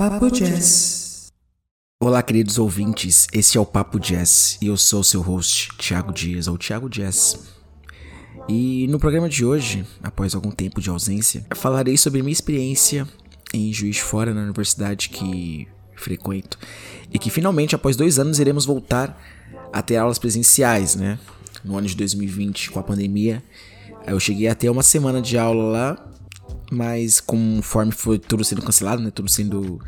Papo Jazz. Olá, queridos ouvintes, esse é o Papo Jazz e eu sou o seu host, Thiago Dias, ou Thiago Jazz. E no programa de hoje, após algum tempo de ausência, falarei sobre minha experiência em Juiz de Fora, na universidade que frequento, e que finalmente, após dois anos, iremos voltar a ter aulas presenciais, né? No ano de 2020, com a pandemia, eu cheguei a ter uma semana de aula lá mas conforme foi tudo sendo cancelado, né, tudo sendo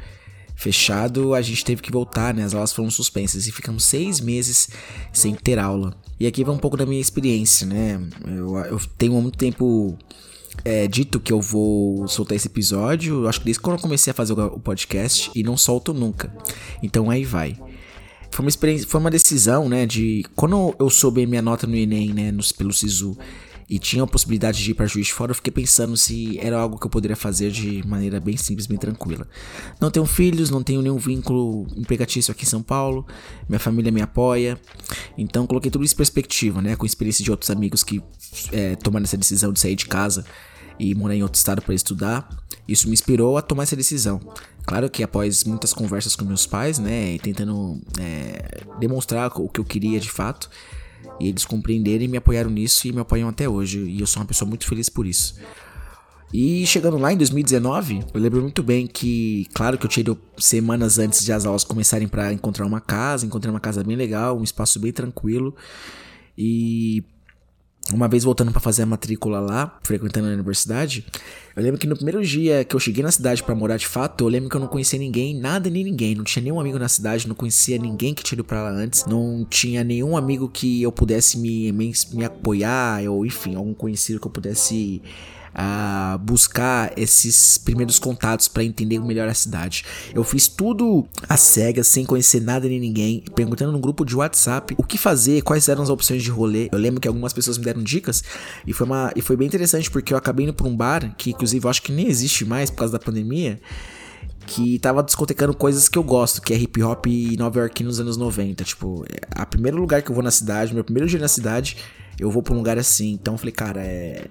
fechado, a gente teve que voltar, né, as aulas foram suspensas e ficamos seis meses sem ter aula. E aqui vai um pouco da minha experiência, né, eu, eu tenho há muito tempo é, dito que eu vou soltar esse episódio, acho que desde quando eu comecei a fazer o podcast e não solto nunca. Então aí vai. Foi uma experiência, foi uma decisão, né, de quando eu soube minha nota no ENEM, né, no, pelo SISU, e tinha a possibilidade de ir para juiz de fora, eu fiquei pensando se era algo que eu poderia fazer de maneira bem simples, bem tranquila. Não tenho filhos, não tenho nenhum vínculo empregatício aqui em São Paulo, minha família me apoia, então coloquei tudo isso em perspectiva, né, com a experiência de outros amigos que é, tomaram essa decisão de sair de casa e morar em outro estado para estudar. Isso me inspirou a tomar essa decisão. Claro que após muitas conversas com meus pais, né, e tentando é, demonstrar o que eu queria de fato, e eles compreenderam e me apoiaram nisso e me apoiam até hoje. E eu sou uma pessoa muito feliz por isso. E chegando lá em 2019, eu lembro muito bem que, claro que eu tirei semanas antes de as aulas começarem para encontrar uma casa, encontrei uma casa bem legal, um espaço bem tranquilo. E uma vez voltando para fazer a matrícula lá, frequentando a universidade, eu lembro que no primeiro dia que eu cheguei na cidade para morar de fato, eu lembro que eu não conhecia ninguém, nada nem ninguém, não tinha nenhum amigo na cidade, não conhecia ninguém que tinha ido pra lá antes, não tinha nenhum amigo que eu pudesse me, me, me apoiar, ou enfim, algum conhecido que eu pudesse a buscar esses primeiros contatos para entender melhor a cidade. Eu fiz tudo às cegas, sem conhecer nada nem ninguém, perguntando no grupo de WhatsApp o que fazer, quais eram as opções de rolê. Eu lembro que algumas pessoas me deram dicas e foi, uma, e foi bem interessante porque eu acabei indo para um bar que, inclusive, eu acho que nem existe mais por causa da pandemia que tava discotecando coisas que eu gosto, que é hip hop e Nova York nos anos 90. Tipo, a primeiro lugar que eu vou na cidade, meu primeiro dia na cidade, eu vou pra um lugar assim. Então eu falei, cara, é.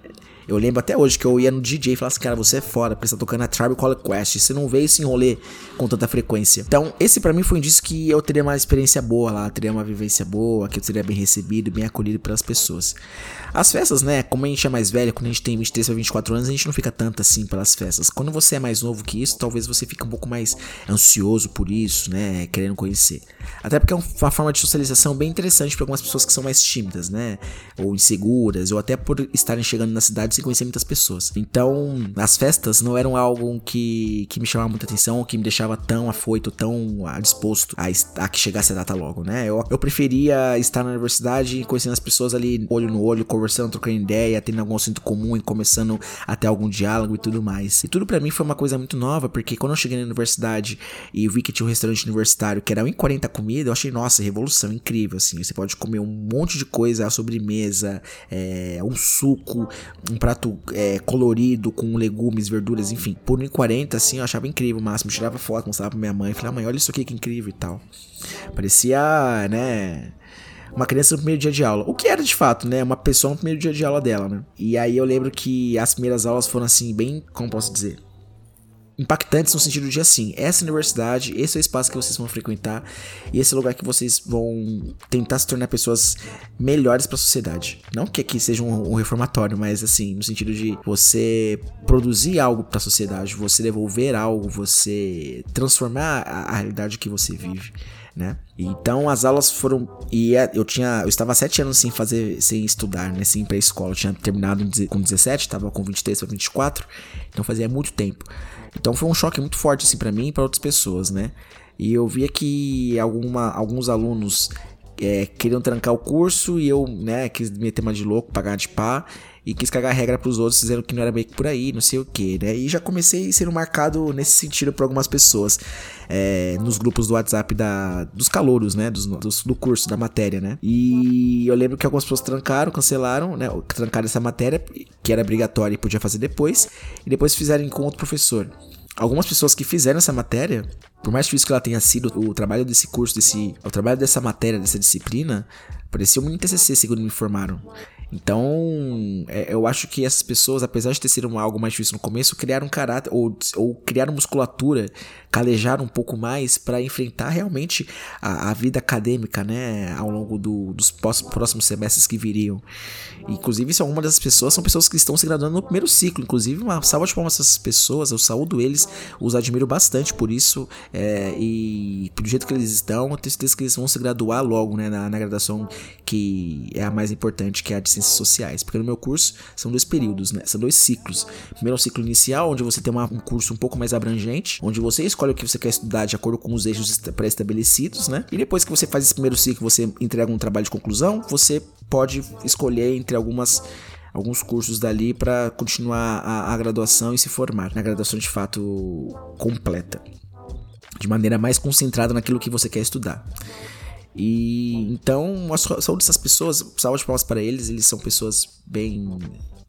Eu lembro até hoje que eu ia no DJ e falava assim, cara, você é foda, porque você tá tocando a Tribe Call Quest, você não vê esse rolê com tanta frequência. Então, esse para mim foi um indício que eu teria uma experiência boa lá, teria uma vivência boa, que eu seria bem recebido, bem acolhido pelas pessoas. As festas, né, como a gente é mais velho, quando a gente tem 23 ou 24 anos, a gente não fica tanto assim pelas festas. Quando você é mais novo que isso, talvez você fique um pouco mais ansioso por isso, né, querendo conhecer. Até porque é uma forma de socialização bem interessante para algumas pessoas que são mais tímidas, né, ou inseguras, ou até por estarem chegando na cidade sem conhecer muitas pessoas. Então, as festas não eram algo que, que me chamava muita atenção, ou que me deixava tão afoito, tão disposto a, a que chegasse a data logo, né? Eu, eu preferia estar na universidade conhecendo as pessoas ali olho no olho, conversando, trocando ideia, tendo algum assunto comum e começando a ter algum diálogo e tudo mais. E tudo para mim foi uma coisa muito nova, porque quando eu cheguei na universidade e vi que tinha um restaurante universitário que era 1,40 comida, eu achei, nossa, revolução, incrível, assim. Você pode comer um monte de coisa, a sobremesa, é, um suco, um prato é, colorido com legumes, verduras, enfim. Por 1,40, assim, eu achava incrível o máximo. Tirava foto, mostrava pra minha mãe. Falei, ah, mãe, olha isso aqui que incrível e tal. Parecia, né uma criança no primeiro dia de aula. O que era de fato, né? Uma pessoa no primeiro dia de aula dela, né? E aí eu lembro que as primeiras aulas foram assim, bem, como posso dizer? Impactantes no sentido de assim, essa universidade, esse é o espaço que vocês vão frequentar e esse é o lugar que vocês vão tentar se tornar pessoas melhores para a sociedade. Não que aqui seja um, um, reformatório, mas assim, no sentido de você produzir algo para a sociedade, você devolver algo, você transformar a, a realidade que você vive. Né? Então as aulas foram e é, eu tinha eu estava sete anos sem fazer sem estudar, né, sem ir para escola. Eu tinha terminado com 17, estava com 23 para 24, então fazia muito tempo. Então foi um choque muito forte assim para mim e para outras pessoas, né? E eu via que alguma, alguns alunos é, queriam trancar o curso e eu, né, quis meter uma de louco, pagar de pá e quis cagar regra pros outros, dizendo que não era meio que por aí, não sei o que, né? E já comecei sendo marcado nesse sentido por algumas pessoas é, nos grupos do WhatsApp da, dos calouros, né? Dos, dos, do curso, da matéria, né? E eu lembro que algumas pessoas trancaram, cancelaram, né? Trancaram essa matéria, que era obrigatória e podia fazer depois, e depois fizeram com outro professor algumas pessoas que fizeram essa matéria, por mais difícil que ela tenha sido, o trabalho desse curso, desse, o trabalho dessa matéria, dessa disciplina, parecia um TCC, segundo me informaram. Então, é, eu acho que essas pessoas, apesar de ter sido algo mais difícil no começo, criaram caráter ou, ou criaram musculatura, calejaram um pouco mais para enfrentar realmente a, a, vida acadêmica, né, ao longo do, dos próximos semestres que viriam. Inclusive, são uma dessas pessoas são pessoas que estão se graduando no primeiro ciclo. Inclusive, uma salva de palmas essas pessoas, eu saúdo eles, os admiro bastante por isso é, e do jeito que eles estão, eu tenho certeza que eles vão se graduar logo, né, na, na graduação que é a mais importante, que é a de ciências sociais. Porque no meu curso são dois períodos, né? São dois ciclos. Primeiro é o ciclo inicial, onde você tem uma, um curso um pouco mais abrangente, onde você escolhe o que você quer estudar de acordo com os eixos pré-estabelecidos, né? E depois que você faz esse primeiro ciclo, você entrega um trabalho de conclusão, você pode escolher entre algumas alguns cursos dali para continuar a, a, graduação e se formar na graduação de fato completa, de maneira mais concentrada naquilo que você quer estudar. E então, a saúde dessas pessoas, salve de palmas para eles, eles são pessoas bem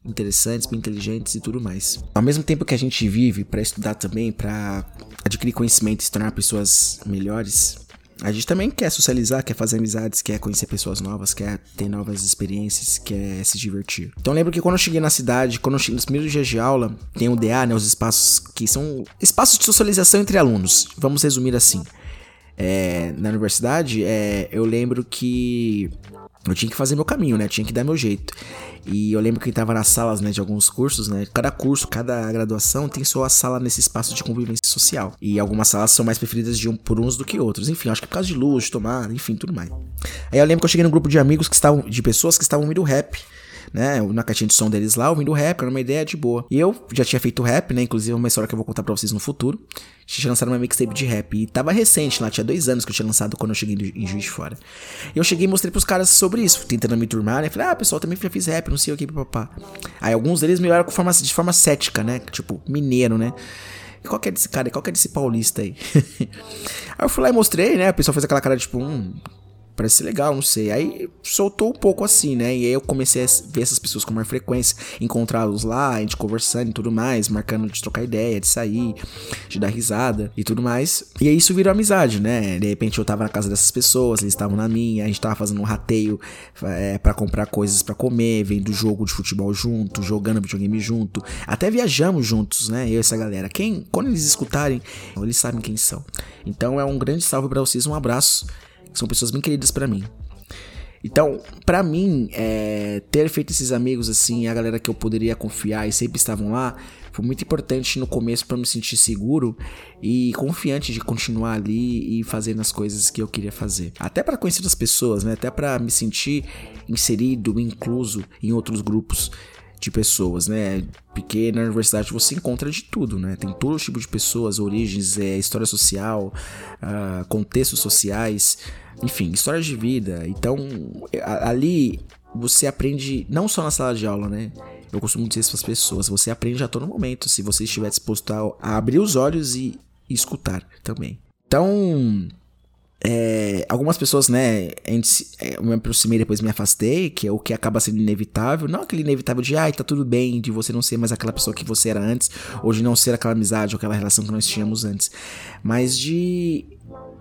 interessantes, bem inteligentes e tudo mais. Ao mesmo tempo que a gente vive para estudar também, para adquirir conhecimento e se tornar pessoas melhores, a gente também quer socializar, quer fazer amizades, quer conhecer pessoas novas, quer ter novas experiências, quer se divertir. Então lembro que quando eu cheguei na cidade, quando eu cheguei nos primeiros dias de aula, tem o DA, né, os espaços que são espaços de socialização entre alunos. Vamos resumir assim é, na universidade, é, eu lembro que eu tinha que fazer meu caminho, né? tinha que dar meu jeito. E eu lembro que tava nas salas, né, de alguns cursos, né? Cada curso, cada graduação tem sua sala nesse espaço de convivência social. E algumas salas são mais preferidas de um por uns do que outros. Enfim, acho que por causa de luz, de tomada, enfim, tudo mais. Aí eu lembro que eu cheguei num grupo de amigos que estavam, de pessoas que estavam ouvindo rap né, na caixinha de som deles lá, ouvindo rap, era uma ideia de boa. E eu já tinha feito rap, né, inclusive uma história que eu vou contar pra vocês no futuro. Tinha lançado uma mixtape de rap e tava recente lá, tinha dois anos que eu tinha lançado quando eu cheguei em Juiz de Fora. E eu cheguei e mostrei pros caras sobre isso, tentando me turmar, né, falei, ah, pessoal, também já fiz rap, não sei o que, papá. Aí alguns deles me olharam de forma cética, né, tipo, mineiro, né. Qual que é desse cara? Qual que é desse paulista aí? aí eu fui lá e mostrei, né? A pessoa fez aquela cara tipo, hum, parece ser legal, não sei. Aí soltou um pouco assim, né? E aí eu comecei a ver essas pessoas com mais frequência, encontrá-los lá, a gente conversando e tudo mais, marcando de trocar ideia, de sair, de dar risada e tudo mais. E aí isso virou amizade, né? De repente eu tava na casa dessas pessoas, eles estavam na minha, a gente tava fazendo um rateio é, para comprar coisas para comer, vendo jogo de futebol junto, jogando videogame junto, até viajamos juntos, né? Eu e essa galera. Quem, quando eles escutarem, eles sabem quem são. Então é um grande salve para vocês, um abraço são pessoas bem queridas para mim. Então, para mim, é, ter feito esses amigos assim, a galera que eu poderia confiar e sempre estavam lá, foi muito importante no começo para me sentir seguro e confiante de continuar ali e fazendo as coisas que eu queria fazer. Até para conhecer as pessoas, né? Até para me sentir inserido, incluso em outros grupos de pessoas, né? Porque na universidade você encontra de tudo, né? Tem todo tipo de pessoas, origens, é, história social, uh, contextos sociais enfim, histórias de vida. Então, ali você aprende não só na sala de aula, né? Eu costumo dizer isso para as pessoas, você aprende a todo momento, se você estiver disposto a, abrir os olhos e, e escutar também. Então, é, algumas pessoas, né, é, eu me aproximei depois me afastei, que é o que acaba sendo inevitável. Não aquele inevitável de, ai, tá tudo bem, de você não ser mais aquela pessoa que você era antes, ou de não ser aquela amizade ou aquela relação que nós tínhamos antes. Mas de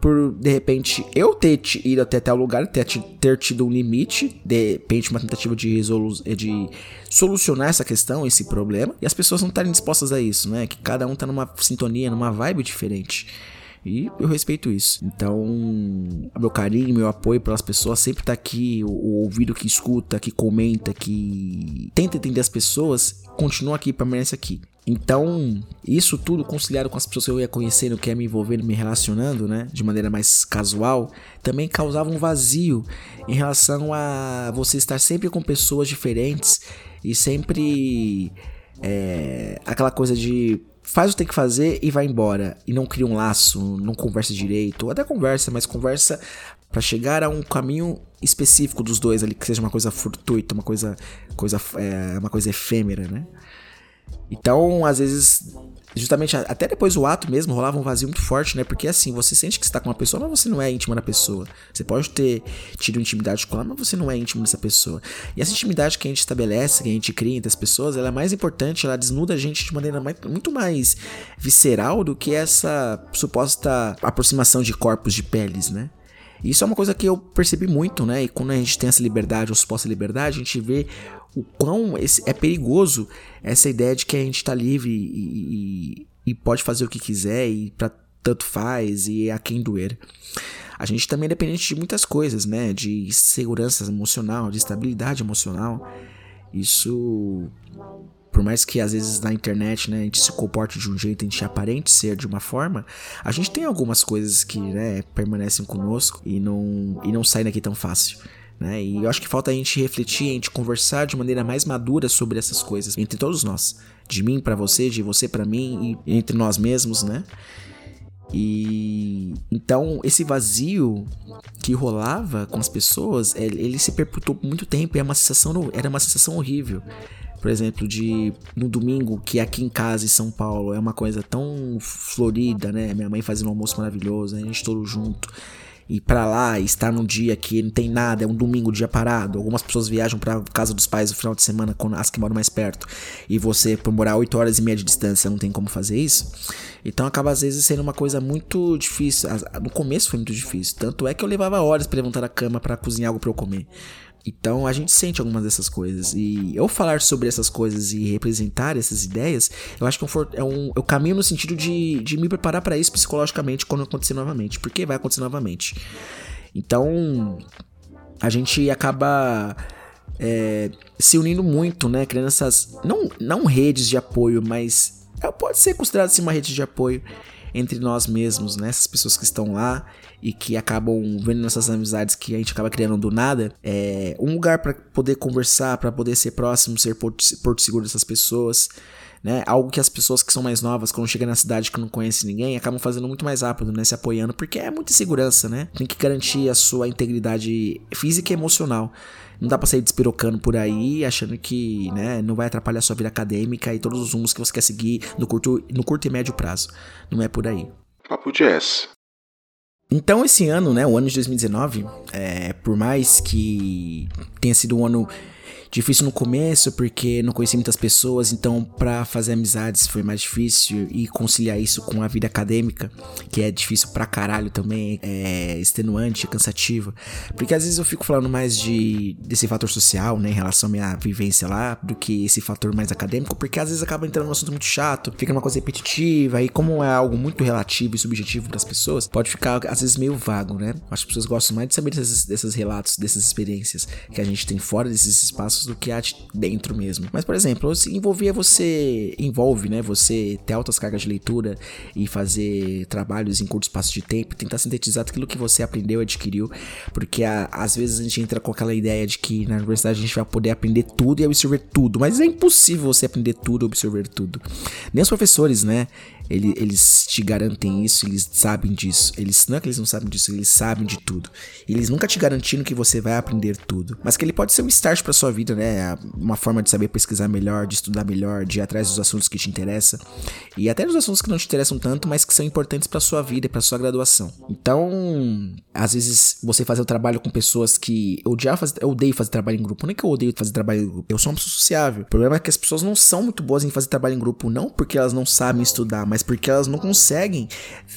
por de repente eu ter ido até tal lugar, ter, ter tido um limite, de repente uma tentativa de, resolu de solucionar essa questão, esse problema, e as pessoas não estarem dispostas a isso, né? Que cada um tá numa sintonia, numa vibe diferente. E eu respeito isso. Então, meu carinho, meu apoio pelas pessoas sempre tá aqui. O, o ouvido que escuta, que comenta, que tenta entender as pessoas, continua aqui, permanece aqui. Então, isso tudo conciliado com as pessoas que eu ia conhecendo, que ia me envolvendo, me relacionando, né, de maneira mais casual, também causava um vazio em relação a você estar sempre com pessoas diferentes e sempre é, aquela coisa de faz o que tem que fazer e vai embora. E não cria um laço, não conversa direito. Até conversa, mas conversa para chegar a um caminho específico dos dois ali, que seja uma coisa fortuita, uma coisa, coisa, é, uma coisa efêmera, né? Então, às vezes, justamente até depois do ato mesmo rolava um vazio muito forte, né? Porque assim, você sente que está com uma pessoa, mas você não é íntimo da pessoa. Você pode ter tido intimidade com ela, mas você não é íntimo dessa pessoa. E essa intimidade que a gente estabelece, que a gente cria entre as pessoas, ela é mais importante, ela desnuda a gente de maneira mais, muito mais visceral do que essa suposta aproximação de corpos de peles, né? Isso é uma coisa que eu percebi muito, né? E quando a gente tem essa liberdade ou suposta liberdade, a gente vê o quão é perigoso essa ideia de que a gente tá livre e, e, e pode fazer o que quiser e pra tanto faz e a quem doer. A gente também é dependente de muitas coisas, né? De segurança emocional, de estabilidade emocional. Isso por mais que às vezes na internet né, a gente se comporte de um jeito, a gente aparente ser de uma forma, a gente tem algumas coisas que né, permanecem conosco e não, e não saem daqui tão fácil. Né? E eu acho que falta a gente refletir, a gente conversar de maneira mais madura sobre essas coisas, entre todos nós. De mim para você, de você para mim e entre nós mesmos, né? E então esse vazio que rolava com as pessoas, ele, ele se perpetuou por muito tempo e é uma sensação, era uma sensação horrível por exemplo, de no domingo, que aqui em casa em São Paulo é uma coisa tão florida, né? Minha mãe fazendo um almoço maravilhoso, a gente todo junto. E para lá, estar num dia que não tem nada, é um domingo, dia parado. Algumas pessoas viajam para casa dos pais no final de semana, as que moram mais perto. E você, por morar 8 horas e meia de distância, não tem como fazer isso. Então acaba às vezes sendo uma coisa muito difícil. No começo foi muito difícil. Tanto é que eu levava horas para levantar a cama para cozinhar algo para eu comer. Então a gente sente algumas dessas coisas. E eu falar sobre essas coisas e representar essas ideias, eu acho que é um, é um caminho no sentido de, de me preparar para isso psicologicamente quando acontecer novamente. Porque vai acontecer novamente. Então a gente acaba é, se unindo muito, né? Criando essas. Não, não redes de apoio, mas pode ser considerado assim, uma rede de apoio entre nós mesmos, né? Essas pessoas que estão lá e que acabam vendo nossas amizades que a gente acaba criando do nada, é um lugar para poder conversar, para poder ser próximo, ser porto, seguro dessas pessoas. Né? Algo que as pessoas que são mais novas, quando chegam na cidade que não conhecem ninguém, acabam fazendo muito mais rápido, né? Se apoiando, porque é muita segurança, né? Tem que garantir a sua integridade física e emocional. Não dá pra sair despirocando por aí, achando que, né, não vai atrapalhar sua vida acadêmica e todos os rumos que você quer seguir no curto, no curto e médio prazo. Não é por aí. Papo Jazz. Então esse ano, né, o ano de 2019, é, por mais que tenha sido um ano Difícil no começo porque não conheci muitas pessoas, então para fazer amizades foi mais difícil e conciliar isso com a vida acadêmica, que é difícil pra caralho também, é extenuante, cansativo. Porque às vezes eu fico falando mais de desse fator social, né, em relação à minha vivência lá, do que esse fator mais acadêmico, porque às vezes acaba entrando num assunto muito chato, fica uma coisa repetitiva e como é algo muito relativo e subjetivo para as pessoas, pode ficar às vezes meio vago, né? Acho que as pessoas gostam mais de saber desses, desses relatos, dessas experiências que a gente tem fora desses espaços do que há dentro mesmo. Mas, por exemplo, se envolvia você, envolve, né, você ter altas cargas de leitura e fazer trabalhos em curto espaço de tempo, tentar sintetizar aquilo que você aprendeu, adquiriu, porque a, às vezes a gente entra com aquela ideia de que na universidade a gente vai poder aprender tudo e absorver tudo, mas é impossível você aprender tudo, absorver tudo. Nem os professores, né, ele, eles te garantem isso, eles sabem disso. Eles não é que eles não sabem disso, eles sabem de tudo. Eles nunca te garantindo que você vai aprender tudo, mas que ele pode ser um start para sua vida, né? Uma forma de saber pesquisar melhor, de estudar melhor, de ir atrás dos assuntos que te interessam e até dos assuntos que não te interessam tanto, mas que são importantes para sua vida e para sua graduação. Então, às vezes você fazer o trabalho com pessoas que eu odiava fazer, eu odeio fazer trabalho em grupo, não é que eu odeio fazer trabalho em grupo, eu sou uma pessoa sociável. O problema é que as pessoas não são muito boas em fazer trabalho em grupo, não porque elas não sabem estudar, mas porque elas não conseguem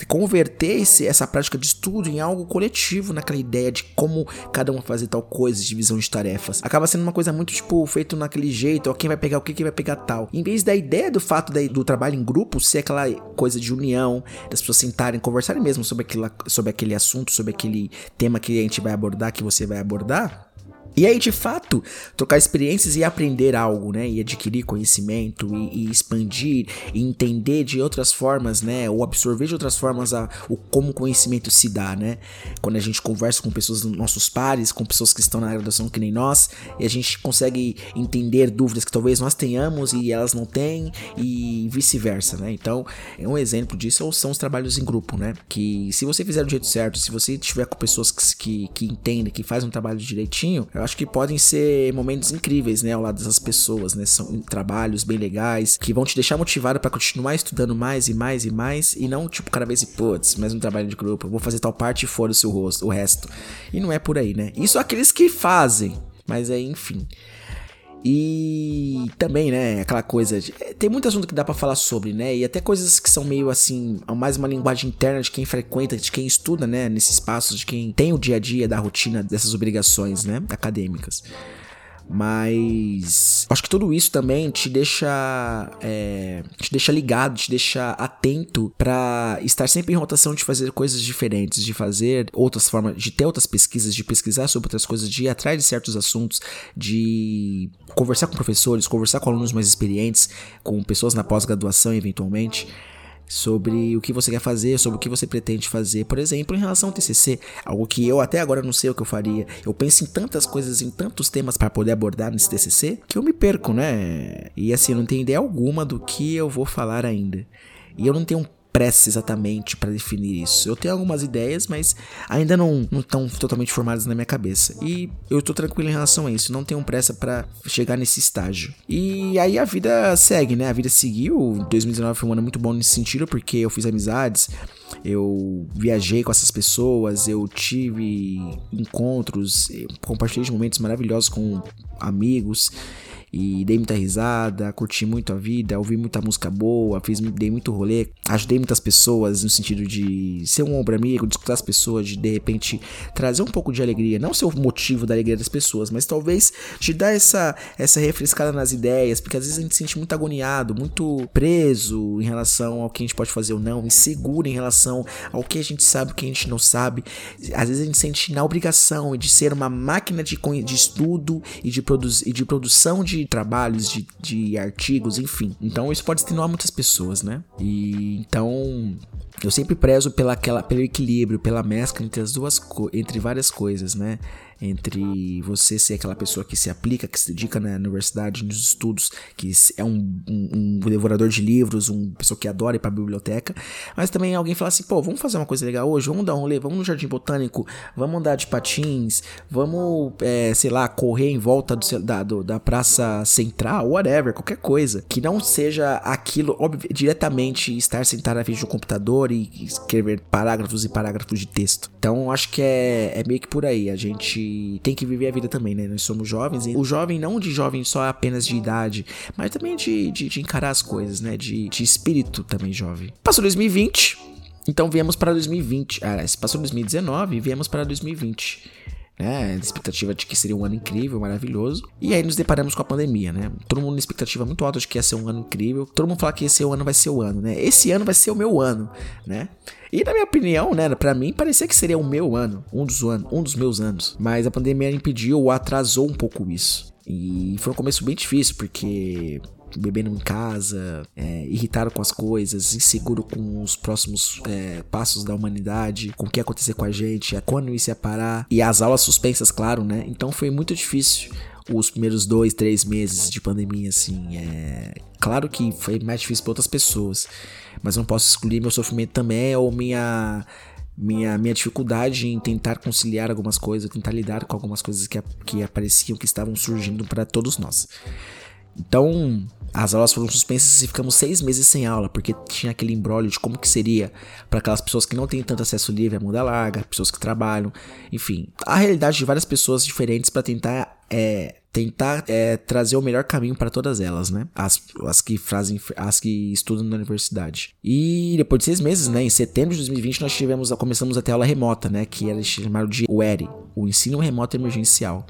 converter esse, essa prática de estudo em algo coletivo, naquela ideia de como cada um fazer tal coisa, divisão de tarefas. Acaba sendo uma coisa muito, tipo, feito naquele jeito, ó, quem vai pegar o que, quem vai pegar tal. Em vez da ideia do fato da, do trabalho em grupo ser aquela coisa de união, das pessoas sentarem, conversarem mesmo sobre, aquilo, sobre aquele assunto, sobre aquele tema que a gente vai abordar, que você vai abordar, e aí, de fato, trocar experiências e aprender algo, né? E adquirir conhecimento e, e, expandir e entender de outras formas, né? Ou absorver de outras formas a, o como o conhecimento se dá, né? Quando a gente conversa com pessoas, nossos pares, com pessoas que estão na graduação que nem nós, e a gente consegue entender dúvidas que talvez nós tenhamos e elas não têm, e vice-versa, né? Então, é um exemplo disso são os trabalhos em grupo, né? Que se você fizer do jeito certo, se você estiver com pessoas que, que, que entendem, que fazem um trabalho direitinho, eu acho que podem ser momentos incríveis, né, ao lado dessas pessoas, né? São trabalhos bem legais que vão te deixar motivado para continuar estudando mais e mais e mais e não tipo cada vez e putz, mais um trabalho de grupo, vou fazer tal parte e fora o seu rosto, o resto. E não é por aí, né? Isso aqueles que fazem, mas aí, enfim. E também, né, aquela coisa. De, é, tem muito assunto que dá para falar sobre, né? E até coisas que são meio assim, mais uma linguagem interna de quem frequenta, de quem estuda, né, nesse espaço, de quem tem o dia a dia da rotina dessas obrigações, né, acadêmicas. Mas acho que tudo isso também te deixa é, te deixa ligado, te deixa atento para estar sempre em rotação de fazer coisas diferentes, de fazer outras formas, de ter outras pesquisas, de pesquisar sobre outras coisas, de ir atrás de certos assuntos, de conversar com professores, conversar com alunos mais experientes, com pessoas na pós-graduação eventualmente sobre o que você quer fazer, sobre o que você pretende fazer, por exemplo, em relação ao TCC, algo que eu até agora não sei o que eu faria. Eu penso em tantas coisas, em tantos temas para poder abordar nesse TCC, que eu me perco, né? E assim, eu não tenho ideia alguma do que eu vou falar ainda. E eu não tenho pressa exatamente para definir isso. Eu tenho algumas ideias, mas ainda não estão totalmente formadas na minha cabeça. E eu tô tranquilo em relação a isso, não tenho pressa para chegar nesse estágio. E aí a vida segue, né? A vida seguiu. 2019 foi um ano muito bom nesse sentido, porque eu fiz amizades, eu viajei com essas pessoas, eu tive encontros, compartilhei momentos maravilhosos com amigos e dei muita risada, curti muito a vida, ouvi muita música boa, fiz, dei muito rolê, ajudei muitas pessoas no sentido de ser um ombro amigo, de escutar as pessoas, de de repente trazer um pouco de alegria, não ser o motivo da alegria das pessoas, mas talvez te dar essa, essa refrescada nas ideias, porque às vezes a gente se sente muito agoniado, muito preso em relação ao que a gente pode fazer ou não, inseguro em relação ao que a gente sabe, o que a gente não sabe. Às vezes a gente sente na obrigação de ser uma máquina de, de estudo e de, produ e de produção de trabalhos, de, de artigos, enfim. Então isso pode extenuar muitas pessoas, né? E então eu sempre prezo pela, aquela, pelo equilíbrio, pela mescla entre as duas entre várias coisas, né? Entre você ser aquela pessoa que se aplica, que se dedica na universidade, nos estudos, que é um, um, um devorador de livros, uma pessoa que adora ir pra biblioteca, mas também alguém fala assim, pô, vamos fazer uma coisa legal hoje, vamos dar um rolê, vamos no Jardim Botânico, vamos andar de patins, vamos, é, sei lá, correr em volta do, da, do, da Praça Central, whatever, qualquer coisa, que não seja aquilo, óbvio, diretamente estar sentado na frente do computador e escrever parágrafos e parágrafos de texto. Então, acho que é, é meio que por aí, a gente tem que viver a vida também, né? Nós somos jovens, e o jovem não de jovem só apenas de idade, mas também de, de, de encarar as coisas, né? De, de espírito também jovem. Passou 2020, então viemos para 2020. Ah, passou 2019 e viemos para 2020 né? Expectativa de que seria um ano incrível, maravilhoso. E aí nos deparamos com a pandemia, né? Todo mundo na expectativa muito alta de que ia ser um ano incrível. Todo mundo fala que esse ano vai ser o ano, né? Esse ano vai ser o meu ano, né? E na minha opinião, né, para mim parecia que seria o meu ano, um dos anos, um dos meus anos. Mas a pandemia impediu ou atrasou um pouco isso. E foi um começo bem difícil, porque bebendo em casa, é, irritado com as coisas, inseguro com os próximos é, passos da humanidade, com o que ia acontecer com a gente, quando isso ia parar, e as aulas suspensas, claro, né? Então foi muito difícil os primeiros dois, três meses de pandemia, assim. É... Claro que foi mais difícil para outras pessoas, mas não posso excluir meu sofrimento também ou minha minha, minha dificuldade em tentar conciliar algumas coisas, tentar lidar com algumas coisas que, que apareciam, que estavam surgindo para todos nós. Então, as aulas foram suspensas e ficamos seis meses sem aula, porque tinha aquele embrólio de como que seria para aquelas pessoas que não têm tanto acesso livre à muda larga, pessoas que trabalham, enfim, a realidade de várias pessoas diferentes para tentar é, tentar é, trazer o melhor caminho para todas elas, né? As, as que fazem, as que estudam na universidade. E depois de seis meses, né? Em setembro de 2020 nós tivemos, começamos a ter aula remota, né? Que era chamado de UERI, o ensino remoto emergencial.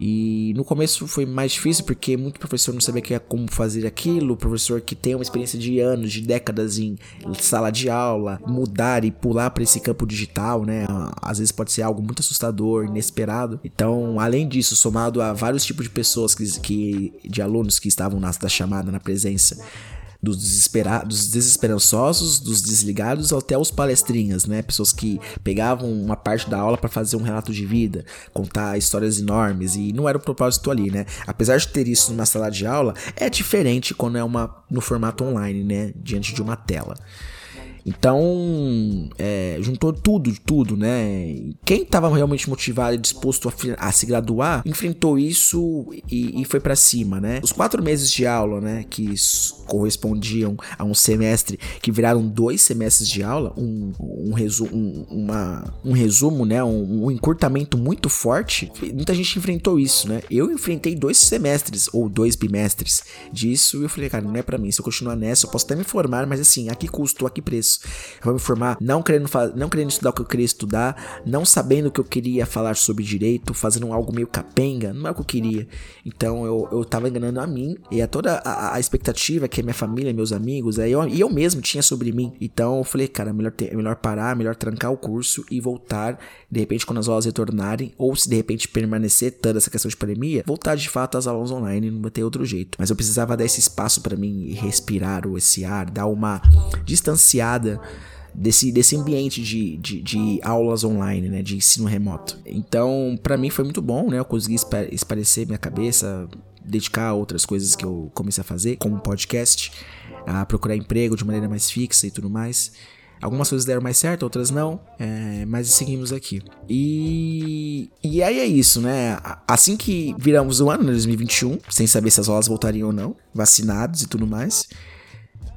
E no começo foi mais difícil porque muito professor não sabia que como fazer aquilo, professor que tem uma experiência de anos, de décadas em sala de aula, mudar e pular para esse campo digital, né? Às vezes pode ser algo muito assustador, inesperado. Então, além disso, somado a vários tipos de pessoas que, que de alunos que estavam na chamada, na presença, dos, desesperados, dos desesperançosos, dos desligados até os palestrinhas, né? Pessoas que pegavam uma parte da aula para fazer um relato de vida, contar histórias enormes e não era o propósito ali, né? Apesar de ter isso numa sala de aula, é diferente quando é uma no formato online, né? Diante de uma tela. Então, é, juntou tudo, tudo, né? Quem estava realmente motivado e disposto a, a, se graduar, enfrentou isso e, e foi para cima, né? Os quatro meses de aula, né, que correspondiam a um semestre, que viraram dois semestres de aula, um, um, resu um, uma, um resumo, né, um, um encurtamento muito forte, muita gente enfrentou isso, né? Eu enfrentei dois semestres ou dois bimestres disso e eu falei, cara, não é para mim. Se eu continuar nessa, eu posso até me formar, mas assim, a que custo, a que preço? Eu vou me formar não querendo, não querendo estudar o que eu queria estudar, não sabendo o que eu queria falar sobre direito, fazendo algo meio capenga, não é o que eu queria. Então eu, eu tava enganando a mim e a toda a, a expectativa que a minha família, meus amigos, aí eu, e eu mesmo tinha sobre mim. Então eu falei, cara, é melhor, ter, é melhor parar, é melhor trancar o curso e voltar, de repente, quando as aulas retornarem, ou se de repente permanecer toda essa questão de pandemia, voltar de fato às aulas online, não ter outro jeito. Mas eu precisava dar esse espaço para mim respirar esse ar, dar uma distanciada desse, desse ambiente de, de, de, aulas online, né, de ensino remoto. Então, para mim foi muito bom, né, eu consegui esparecer minha cabeça, dedicar a outras coisas que eu comecei a fazer, como podcast, a procurar emprego de maneira mais fixa e tudo mais. Algumas coisas deram mais certo, outras não, é, mas seguimos aqui. E, e aí é isso, né? Assim que viramos o ano, né, 2021, sem saber se as aulas voltariam ou não, vacinados e tudo mais.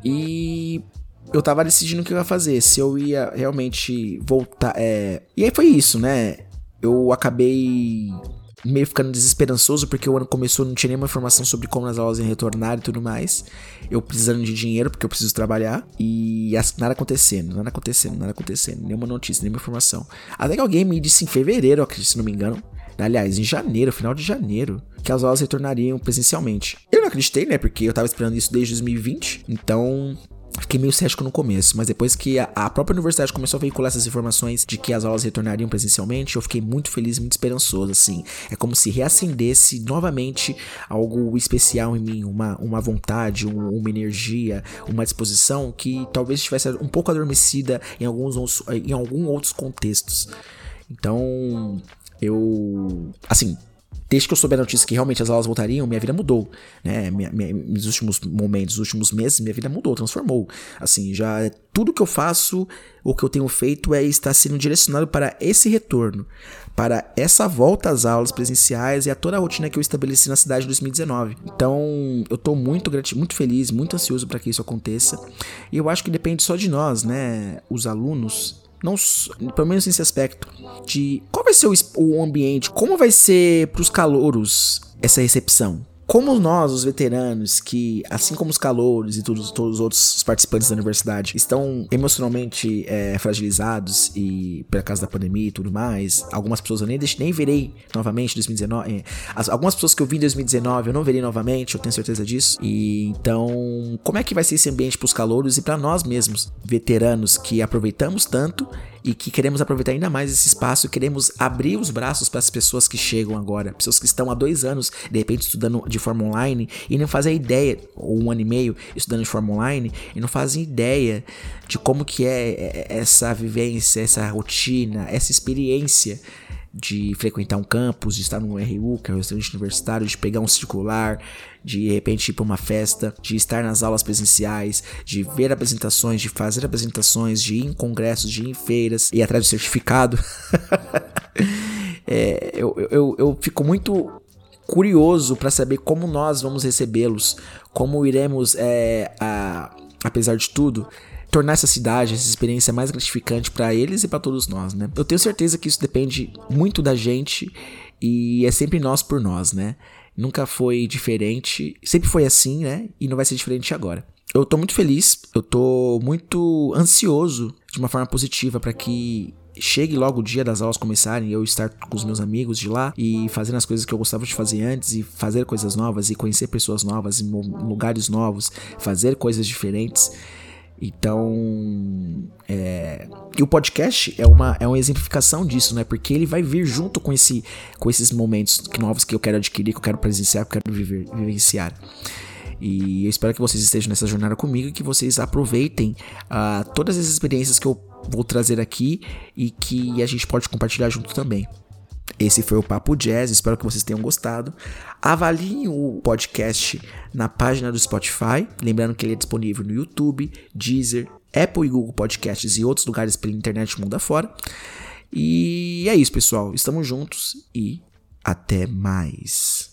E eu tava decidindo o que eu ia fazer, se eu ia realmente voltar. É... E aí foi isso, né? Eu acabei meio ficando desesperançoso porque o ano começou, não tinha nenhuma informação sobre como as aulas iam retornar e tudo mais. Eu precisando de dinheiro porque eu preciso trabalhar e nada acontecendo, nada acontecendo, nada acontecendo, nenhuma notícia, nenhuma informação. Até que alguém me disse em fevereiro, se não me engano, aliás, em janeiro, final de janeiro, que as aulas retornariam presencialmente. Eu não acreditei, né? Porque eu tava esperando isso desde 2020. Então, Fiquei meio cético no começo, mas depois que a, própria universidade começou a veicular essas informações de que as aulas retornariam presencialmente, eu fiquei muito feliz muito esperançoso, assim. É como se reacendesse novamente algo especial em mim, uma, uma vontade, um, uma energia, uma disposição que talvez estivesse um pouco adormecida em alguns, em alguns outros contextos. Então, eu. Assim, desde que eu soube a notícia que realmente as aulas voltariam, minha vida mudou, né? Minha, minha, últimos momentos, nos últimos meses, minha vida mudou, transformou. Assim, já tudo que eu faço, o que eu tenho feito é estar sendo direcionado para esse retorno, para essa volta às aulas presenciais e a toda a rotina que eu estabeleci na cidade em 2019. Então, eu tô muito muito feliz, muito ansioso para que isso aconteça. E eu acho que depende só de nós, né, os alunos, não, pelo menos nesse aspecto, de qual vai ser o, o ambiente, como vai ser para os calouros essa recepção como nós, os veteranos, que, assim como os calouros e todos, todos os outros participantes da universidade, estão emocionalmente é, fragilizados e por causa da pandemia e tudo mais, algumas pessoas eu nem, nem verei novamente em 2019. É, as, algumas pessoas que eu vi em 2019 eu não verei novamente, eu tenho certeza disso. E então, como é que vai ser esse ambiente para os calouros e para nós mesmos, veteranos, que aproveitamos tanto e que queremos aproveitar ainda mais esse espaço, queremos abrir os braços para as pessoas que chegam agora, pessoas que estão há dois anos, de repente, estudando de forma online e não fazem ideia, ou um ano e meio estudando de forma online e não fazem ideia de como que é essa vivência, essa rotina, essa experiência de frequentar um campus, de estar no RU, que é o restaurante universitário, de pegar um circular, de, de repente ir para uma festa, de estar nas aulas presenciais, de ver apresentações, de fazer apresentações, de ir em congressos, de ir em feiras, ir atrás do certificado. é, eu, eu, eu fico muito curioso para saber como nós vamos recebê-los, como iremos, é, a, apesar de tudo, tornar essa cidade, essa experiência mais gratificante para eles e para todos nós, né? Eu tenho certeza que isso depende muito da gente e é sempre nós por nós, né? Nunca foi diferente, sempre foi assim, né? E não vai ser diferente agora. Eu tô muito feliz, eu tô muito ansioso de uma forma positiva para que chegue logo o dia das aulas começarem e eu estar com os meus amigos de lá e fazendo as coisas que eu gostava de fazer antes e fazer coisas novas e conhecer pessoas novas lugares novos, fazer coisas diferentes. Então, é... e o podcast é uma, é uma exemplificação disso, né? Porque ele vai vir junto com, esse, com esses momentos novos que eu quero adquirir, que eu quero presenciar, que eu quero viver, vivenciar. E eu espero que vocês estejam nessa jornada comigo e que vocês aproveitem uh, todas as experiências que eu vou trazer aqui e que a gente pode compartilhar junto também. Esse foi o Papo Jazz, espero que vocês tenham gostado. Avaliem o podcast na página do Spotify, lembrando que ele é disponível no YouTube, Deezer, Apple e Google Podcasts e outros lugares pela internet mundo afora. E é isso, pessoal. Estamos juntos e até mais.